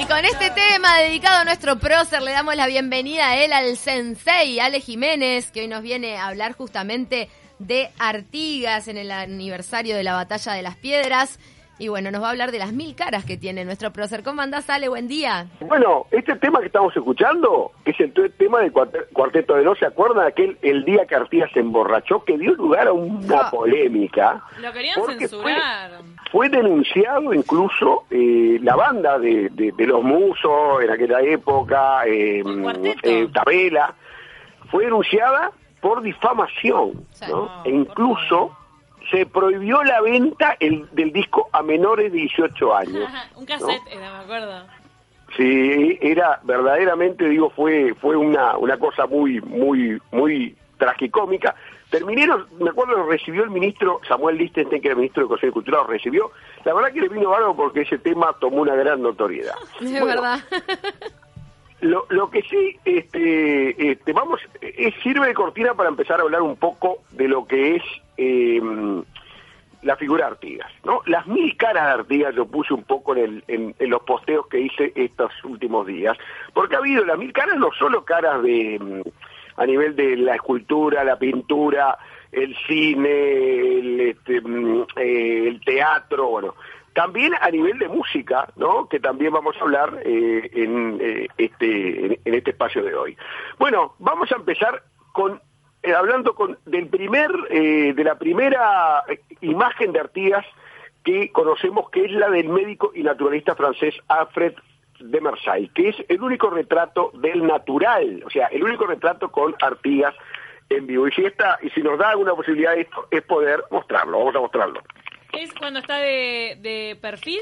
Y con este tema dedicado a nuestro prócer, le damos la bienvenida a él al sensei Ale Jiménez, que hoy nos viene a hablar justamente de Artigas en el aniversario de la Batalla de las Piedras. Y bueno, nos va a hablar de las mil caras que tiene nuestro prócer. ¿Cómo andás, Ale? Buen día. Bueno, este tema que estamos escuchando es el tema del Cuarteto de No. ¿Se acuerdan aquel el día que Artigas se emborrachó que dio lugar a una polémica? Lo querían censurar. Fue, denunciado incluso eh, la banda de, de, los musos en aquella época, eh, eh, Tabela, fue denunciada por difamación, ¿no? e incluso se prohibió la venta el, del disco a menores de 18 años. Un cassette era, me acuerdo. Sí, era verdaderamente, digo, fue fue una, una cosa muy muy muy tragicómica. Terminaron, me acuerdo, lo recibió el ministro Samuel Lichtenstein, que era ministro de Consejo de Cultura, lo recibió. La verdad que le vino algo porque ese tema tomó una gran notoriedad. Es verdad. Lo, lo que sí, este, este, vamos, es, sirve de cortina para empezar a hablar un poco de lo que es eh, la figura de Artigas, ¿no? Las mil caras de Artigas yo puse un poco en, el, en, los posteos que hice estos últimos días, porque ha habido las mil caras, no solo caras de mm, a nivel de la escultura, la pintura, el cine, el, este, mm, eh, el teatro, bueno, también a nivel de música, ¿no? Que también vamos a hablar eh, en, eh, este, en, este espacio de hoy. Bueno, vamos a empezar con eh, hablando con del primer de la primera imagen de Artigas que conocemos que es la del médico y naturalista francés Alfred de Marseille, que es el único retrato del natural, o sea, el único retrato con Artigas en vivo. Y si esta, y si nos da alguna posibilidad de esto, es poder mostrarlo, vamos a mostrarlo. ¿Es cuando está de, de perfil,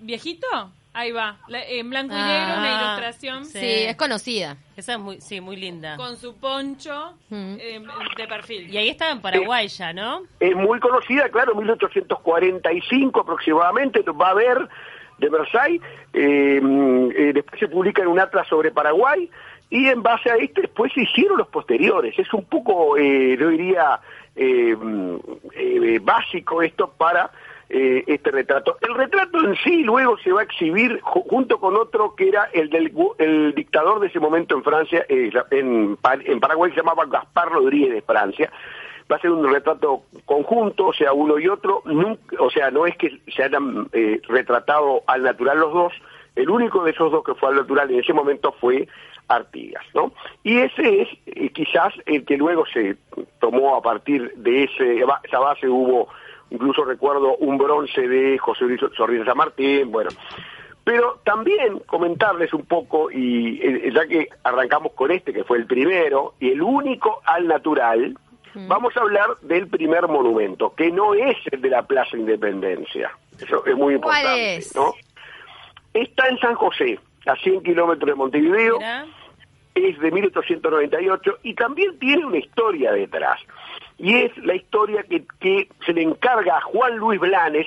viejito? Ahí va, en blanco y negro, una ah, ilustración. Sí. es conocida. Esa es muy, sí, muy linda. Con su poncho em, de perfil. Y ahí estaba en Paraguay ya, ¿no? Es muy conocida, claro, 1845 aproximadamente, va a ver de Versailles, em, eh, después se publica en un atlas sobre Paraguay, y en base a este después se hicieron los posteriores. Es un poco, eh, yo diría, eh, eh, básico esto para eh, este retrato. El retrato en sí luego se va a exhibir junto con otro que era el del el dictador de ese momento en Francia, en, Paraguay se llamaba Gaspar Rodríguez de Francia. Va a ser un retrato conjunto, o sea, uno y otro, o sea, no es que se hayan retratado al natural los dos, el único de esos dos que fue al natural en ese momento fue Artigas, ¿no? Y ese es eh, quizás el que luego se tomó a partir de ese, esa base hubo, incluso recuerdo un bronce de José Luis Sorrisa San Martín, bueno. Pero también comentarles un poco, y eh, ya que arrancamos con este, que fue el primero, y el único al natural, vamos a hablar del primer monumento, que no es el de la Plaza Independencia. Eso es muy importante, ¿no? Está en San José, a 100 kilómetros de Montevideo es de 1898 y también tiene una historia detrás. Y es la historia que, que se le encarga a Juan Luis Blanes.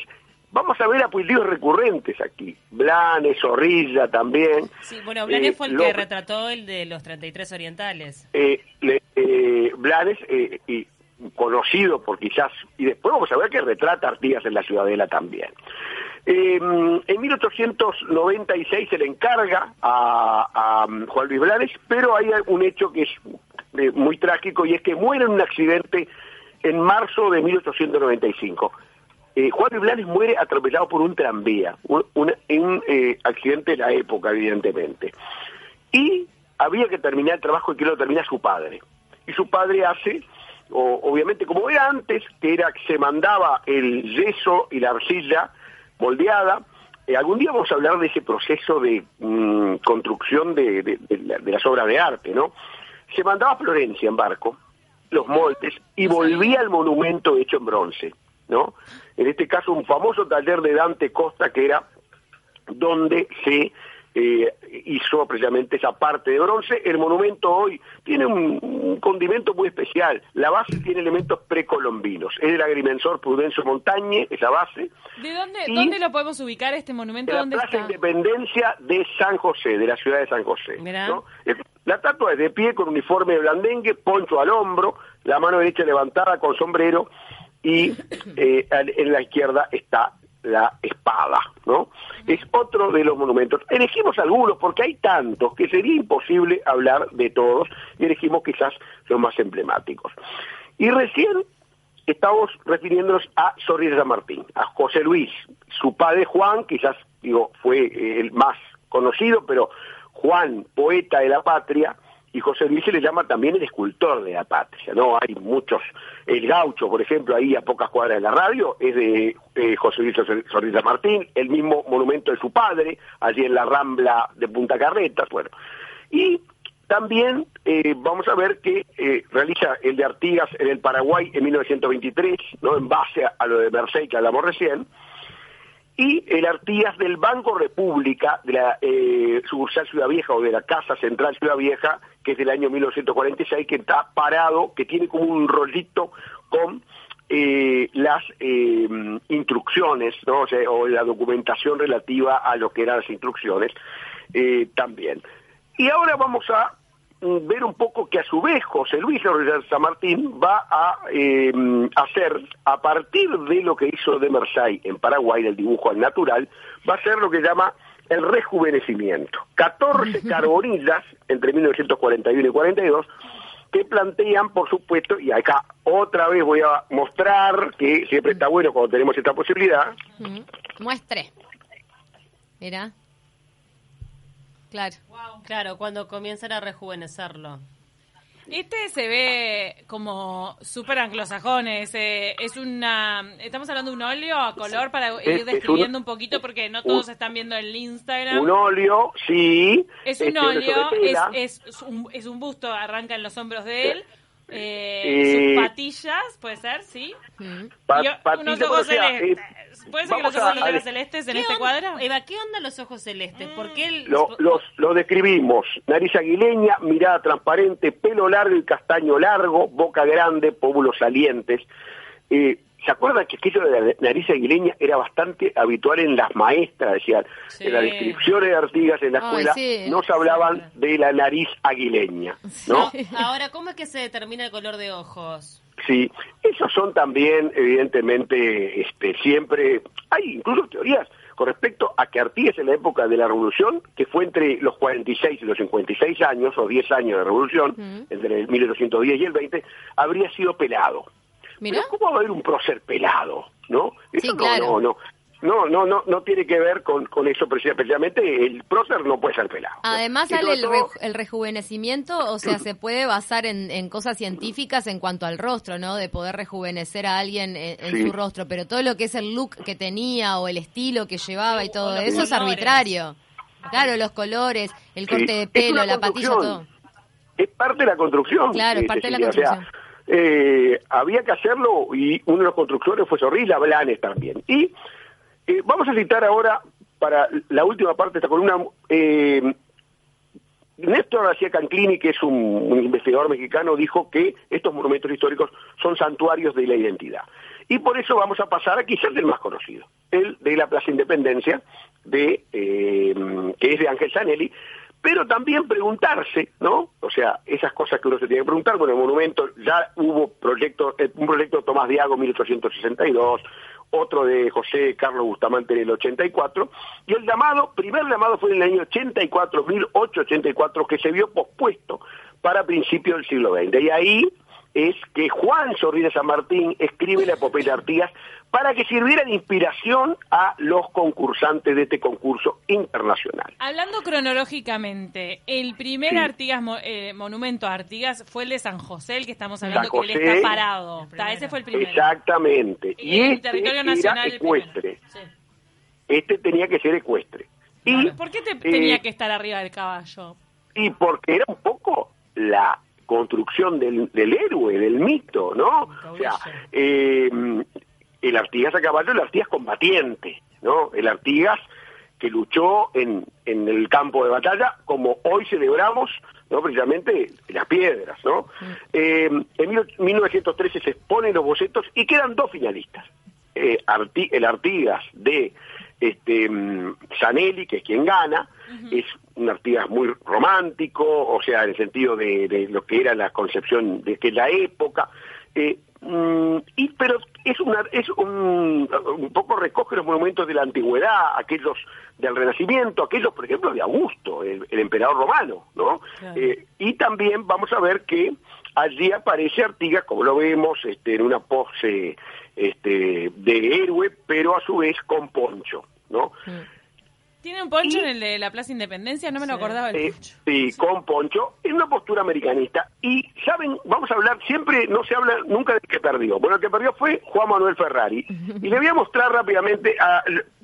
Vamos a ver apellidos recurrentes aquí. Blanes, Zorrilla también. Sí, bueno, Blanes eh, fue el que retrató el de los 33 orientales. Eh, eh, Blanes, y conocido por quizás, y después vamos a ver que retrata Artigas en la Ciudadela también. Eh, en 1896 se le encarga a, Juan Luis Blanes, pero hay un hecho que es eh, muy trágico y es que muere en un accidente en marzo de 1895. Eh, Juan Luis Blanes muere atropellado por un tranvía, un, un, accidente de la época, evidentemente. Y había que terminar el trabajo y que lo termina su padre. Y su padre hace obviamente como era antes, que era que se mandaba el yeso y la arcilla moldeada. Eh, algún día vamos a hablar de ese proceso de mm, construcción de, las obras de arte, ¿no? Se mandaba a Florencia en barco, los moldes, y volvía al monumento hecho en bronce, ¿no? En este caso, un famoso taller de Dante Costa que era donde se eh, hizo precisamente esa parte de bronce. El monumento hoy tiene un, condimento muy especial. La base tiene elementos precolombinos. Es el agrimensor Prudencio Montañe, esa base. ¿De dónde, dónde lo podemos ubicar este monumento? En la Plaza Independencia de San José, de la ciudad de San José. La estatua es de pie con uniforme de blandengue, poncho al hombro, la mano derecha levantada con sombrero y eh, en la izquierda está la espada, ¿no? es otro de los monumentos. Elegimos algunos porque hay tantos que sería imposible hablar de todos y elegimos quizás los más emblemáticos. Y recién estamos refiriéndonos a Sorri de San Martín, a José Luis, su padre Juan, quizás digo fue el más conocido, pero Juan, poeta de la patria, y José Luis se le llama también el escultor de la patria, ¿no? Hay muchos, el gaucho, por ejemplo, ahí a pocas cuadras de la radio, es de eh, José Luis Sorrisa Martín, el mismo monumento de su padre, allí en la Rambla de Punta Carretas, bueno. Y también eh, vamos a ver que eh, realiza el de Artigas en el Paraguay en 1923, ¿no? En base a, lo de Mercedes que hablamos recién, y el Artigas del Banco República, de la sucursal Ciudad Vieja o de la Casa Central Ciudad Vieja, que es del año 1946, que está parado, que tiene como un rollito con eh, las eh, instrucciones, ¿no? O, la documentación relativa a lo que eran las instrucciones eh, también. Y ahora vamos a mm, ver un poco que a su vez José Luis San Martín va a eh, hacer, a partir de lo que hizo de Mersay en Paraguay, del dibujo al natural, va a hacer lo que llama el rejuvenecimiento. 14 carbonillas entre 1941 y 42 que plantean, por supuesto, y acá otra vez voy a mostrar que siempre está bueno cuando tenemos esta posibilidad. Muestre. Mira. Claro. Claro, cuando comienzan a rejuvenecerlo. Este se ve como súper anglosajón, es, es una... Estamos hablando de un óleo a color para ir describiendo un, poquito porque no todos están viendo el Instagram. Un óleo, sí. Es un óleo, es, es, un, es un busto, arranca en los hombros de él. Eh, sus patillas, puede ser, sí. unos ojos celestes. ¿Puede ser que los ojos a, celestes en este cuadro? Eva, ¿qué onda los ojos celestes? ¿Por qué lo, los, lo describimos. Nariz aguileña, mirada transparente, pelo largo y castaño largo, boca grande, pómulos salientes. Eh, ¿Se acuerdan que aquello de la nariz aguileña era bastante habitual en las maestras? Decían, en las descripciones de Artigas en la escuela no se hablaban de la nariz aguileña, ¿no? Ahora, ¿cómo es que se determina el color de ojos? Sí, esos son también, evidentemente, este, siempre, hay incluso teorías con respecto a que Artigas en la época de la Revolución, que fue entre los 46 y los 56 años, o 10 años de Revolución, entre el 1810 y el 20, habría sido pelado. Pero ¿cómo va a haber un prócer pelado? ¿No? Eso no, no, no, no, no, no tiene que ver con, con eso precisamente. El prócer no puede ser pelado. Además, sale el, rejuvenecimiento, o sea, se puede basar en, cosas científicas en cuanto al rostro, ¿no? De poder rejuvenecer a alguien en, su rostro, pero todo lo que es el look que tenía o el estilo que llevaba y todo eso es arbitrario. Claro, los colores, el corte de pelo, la patilla, todo. Es parte de la construcción. Claro, es parte de la construcción. Eh, había que hacerlo y uno de los constructores fue Zorrilla Blanes también. Y eh, vamos a citar ahora, para la última parte de esta columna, eh, Néstor García Canclini, que es un, investigador mexicano, dijo que estos monumentos históricos son santuarios de la identidad. Y por eso vamos a pasar a quizás el más conocido, el de la Plaza Independencia, de, que es de Ángel Zanelli, pero también preguntarse, ¿no? O sea, esas cosas que uno se tiene que preguntar, bueno, el monumento ya hubo proyecto, eh, un proyecto de Tomás Diago en 1862, otro de José Carlos Bustamante en el 84, y el llamado, primer llamado fue en el año 84, 1884, que se vio pospuesto para principios del siglo XX. Y ahí es que Juan Sorrida San Martín escribe la epopeya de Artigas para que sirviera de inspiración a los concursantes de este concurso internacional. Hablando cronológicamente, el primer Artigas eh, monumento a Artigas fue el de San José, el que estamos hablando que él está parado. ese fue el primero. Exactamente. Y, el este territorio nacional ecuestre. Este tenía que ser ecuestre. Y, ¿Por qué tenía eh, que estar arriba del caballo? Y porque era un poco la construcción del, héroe, del mito, ¿no? O sea, eh, el Artigas a caballo, el Artigas combatiente, ¿no? El Artigas que luchó en, en el campo de batalla, como hoy celebramos, ¿no? Precisamente las piedras, ¿no? Eh, en 1913 se exponen los bocetos y quedan dos finalistas. Eh, el Artigas de este Zanelli, mm, que es quien gana, es un Artigas muy romántico, o sea, en el sentido de, lo que era la concepción de la época, eh, mm, y pero es una es un, un, poco recoge los monumentos de la antigüedad, aquellos del Renacimiento, aquellos, por ejemplo, de Augusto, el, emperador romano, ¿no? Eh, y también vamos a ver que allí aparece Artigas, como lo vemos, este, en una pose este, de héroe, pero a su vez con poncho, ¿no? Mm. ¿Tiene un poncho en el de la Plaza Independencia? No me lo acordaba el poncho. Sí, con poncho, en una postura americanista. Y, ¿saben? Vamos a hablar, siempre no se habla nunca de que perdió. Bueno, el que perdió fue Juan Manuel Ferrari. Y le voy a mostrar rápidamente a...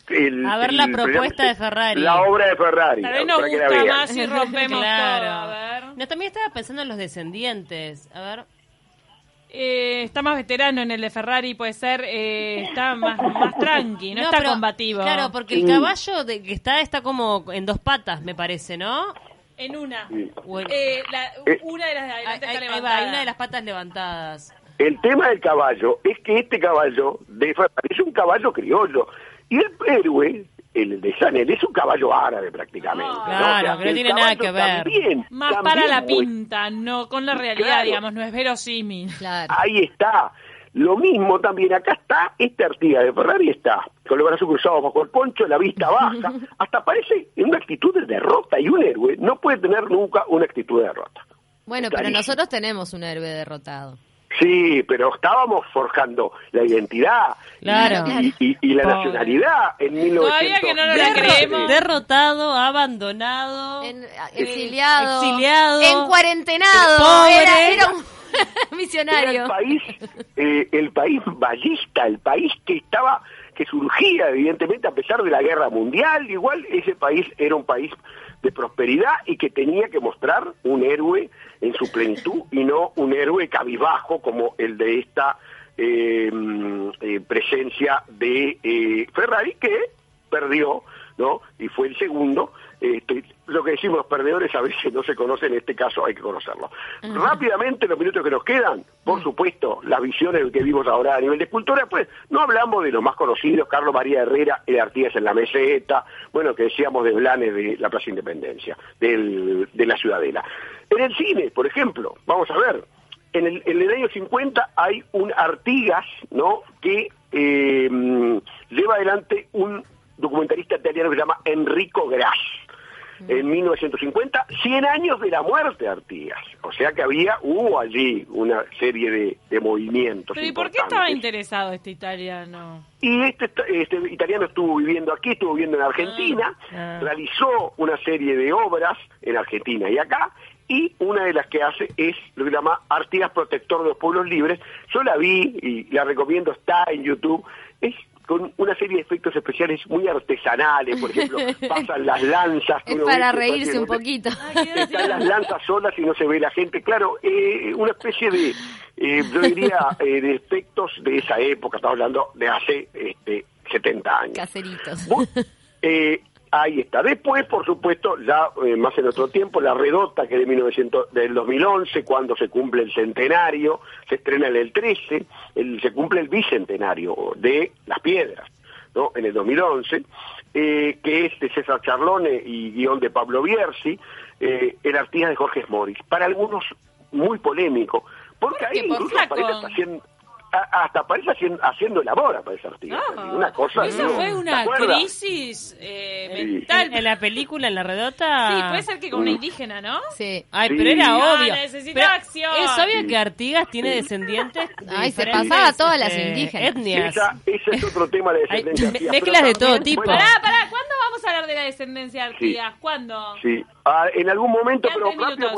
El, a ver la propuesta de Ferrari. La obra de Ferrari. Tal vez nos gusta más si rompemos claro. todo. A ver. No, también estaba pensando en los descendientes. A ver. Eh, está más veterano en el de Ferrari, puede ser, eh, está más, más tranqui, no, está combativo. Claro, porque el caballo de, que está está como en dos patas, me parece, ¿no? En una. Eh, una de las de adelante está levantada. hay una de las patas levantadas. El tema del caballo es que este caballo de Ferrari es un caballo criollo. Y el héroe el de Chanel es un caballo árabe prácticamente. claro, que no tiene nada que ver. Más para la pinta, no con la realidad, digamos, no es verosímil. Ahí está. Lo mismo también, acá está esta artiga de Ferrari, está con los brazos cruzados bajo el poncho, la vista baja, hasta parece en una actitud de derrota y un héroe no puede tener nunca una actitud de derrota. Bueno, pero nosotros tenemos un héroe derrotado. Sí, pero estábamos forjando la identidad y, la nacionalidad en 1900. Todavía que no lo creemos. Derrotado, abandonado, exiliado, exiliado, en cuarentenado. Era, un misionario. el país, eh, el país ballista, el país que estaba que surgía evidentemente a pesar de la guerra mundial, igual ese país era un país de prosperidad y que tenía que mostrar un héroe en su plenitud y no un héroe cabizbajo como el de esta eh, eh, presencia de eh, Ferrari que perdió, ¿no? Y fue el segundo. Este, lo que decimos los perdedores a veces no se conocen, en este caso hay que conocerlo. Rápidamente, los minutos que nos quedan, por supuesto, las visiones que vimos ahora a nivel de escultura, pues no hablamos de los más conocidos, Carlos María Herrera, el Artigas en la Meseta, bueno, que decíamos de Blanes de la Plaza Independencia, de la Ciudadela. En el cine, por ejemplo, vamos a ver, en el, en el año 50 hay un Artigas, ¿no?, que eh, lleva adelante un documentalista italiano que se llama Enrico Gras en 1950, 100 años de la muerte de Artigas. O sea que había, hubo allí una serie de, de movimientos. ¿Pero y por qué estaba interesado este italiano? Y este, este italiano estuvo viviendo aquí, estuvo viviendo en Argentina, ah, ah. realizó una serie de obras en Argentina y acá, y una de las que hace es lo que llama Artigas Protector de los Pueblos Libres. Yo la vi y la recomiendo, está en YouTube. Es con una serie de efectos especiales muy artesanales, por ejemplo, pasan las lanzas. Es para reírse un poquito. Están las lanzas solas y no se ve la gente. Claro, eh, una especie de, eh, yo diría, eh, de efectos de esa época, estamos hablando de hace este, 70 años. Caseritos. Eh, Ahí está. Después, por supuesto, ya eh, más en otro tiempo, La Redota, que es de 1900, del 2011, cuando se cumple el centenario, se estrena en el 13, el, se cumple el bicentenario de Las Piedras, ¿no? En el 2011, eh, que es de César Charlone y guion de Pablo Bierzi, eh, el artista de Jorge Moris. Para algunos, muy polémico, porque ahí incluso aparece haciendo hasta parece haciendo, haciendo labor para esa artista. una cosa Eso fue una crisis eh, mental. ¿En la película, en la redota? Sí, puede ser que con una indígena, ¿no? Sí. Ay, pero era obvio. necesita acción. Es obvio que Artigas tiene descendientes. Ay, se pasaba a todas las este, indígenas. Etnias. ese es otro tema de descendencia. mezclas de todo tipo. Pará, pará, ¿cuándo vamos a hablar de la descendencia de Artigas? ¿Cuándo? Sí. Ah, en algún momento, pero rápido,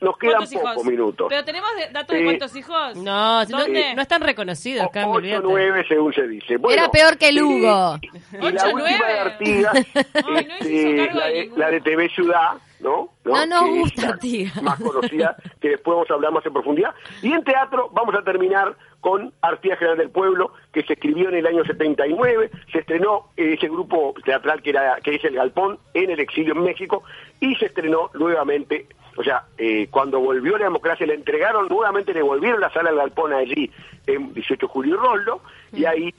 nos quedan pocos minutos. ¿Pero tenemos datos de cuántos hijos? No, ¿Dónde? no, están reconocidos, Carlos. 8 9 según se dice. Era peor que Lugo. Y, la última de Artigas, este, la, de, la de TV Ciudad, ¿no? No, no nos gusta Artigas. Más conocida, que después vamos a hablar más en profundidad. Y en teatro vamos a terminar con Artigas General del Pueblo, que se escribió en el año 79, se estrenó ese grupo teatral que, era, que es El Galpón en el exilio en México, y se estrenó nuevamente, o sea, eh, cuando volvió la democracia le entregaron, nuevamente le volvieron la sala del Galpón allí en 18 de julio y Rollo, y mm. ahí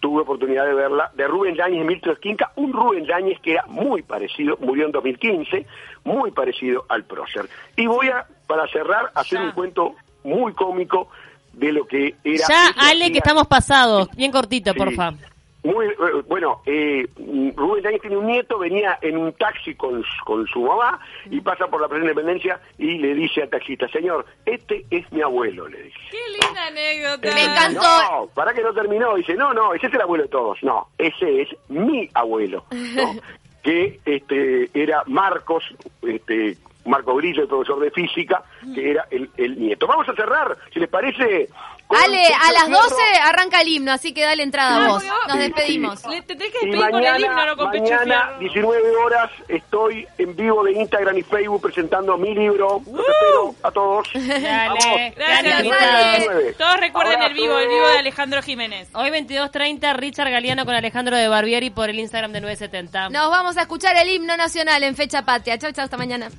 tuve oportunidad de verla, de Rubén Yáñez y Milton Esquinca, un Rubén Yáñez que era muy parecido, murió en 2015, muy parecido al prócer. Y voy a, para cerrar, hacer un cuento muy cómico de lo que era... Ya, Ale, que estamos pasados. Bien cortito, porfa. Muy, eh, bueno, eh, Rubén Dañez tiene un nieto, venía en un taxi con, con su mamá y pasa por la Plaza Independencia y le dice al taxista, señor, este es mi abuelo, le dice. Qué linda anécdota. Me encantó. No, para que no terminó, dice, no, no, ese es el abuelo de todos. No, ese es mi abuelo, que este era Marcos, este Marco Grillo, el profesor de física, que era el, el nieto. Vamos a cerrar, si les parece, Ale, a las 12 arranca el himno, así que dale entrada a vos. Nos despedimos. Te tenés que despedir con el himno, no con Mañana, 19 horas, estoy en vivo de Instagram y Facebook presentando mi libro. Los espero a todos. Dale. Gracias, Todos recuerden el vivo, el vivo de Alejandro Jiménez. Hoy 22.30, Richard Galeano con Alejandro de Barbieri por el Instagram de 970. Nos vamos a escuchar el himno nacional en fecha patria. Chau, chau, hasta mañana.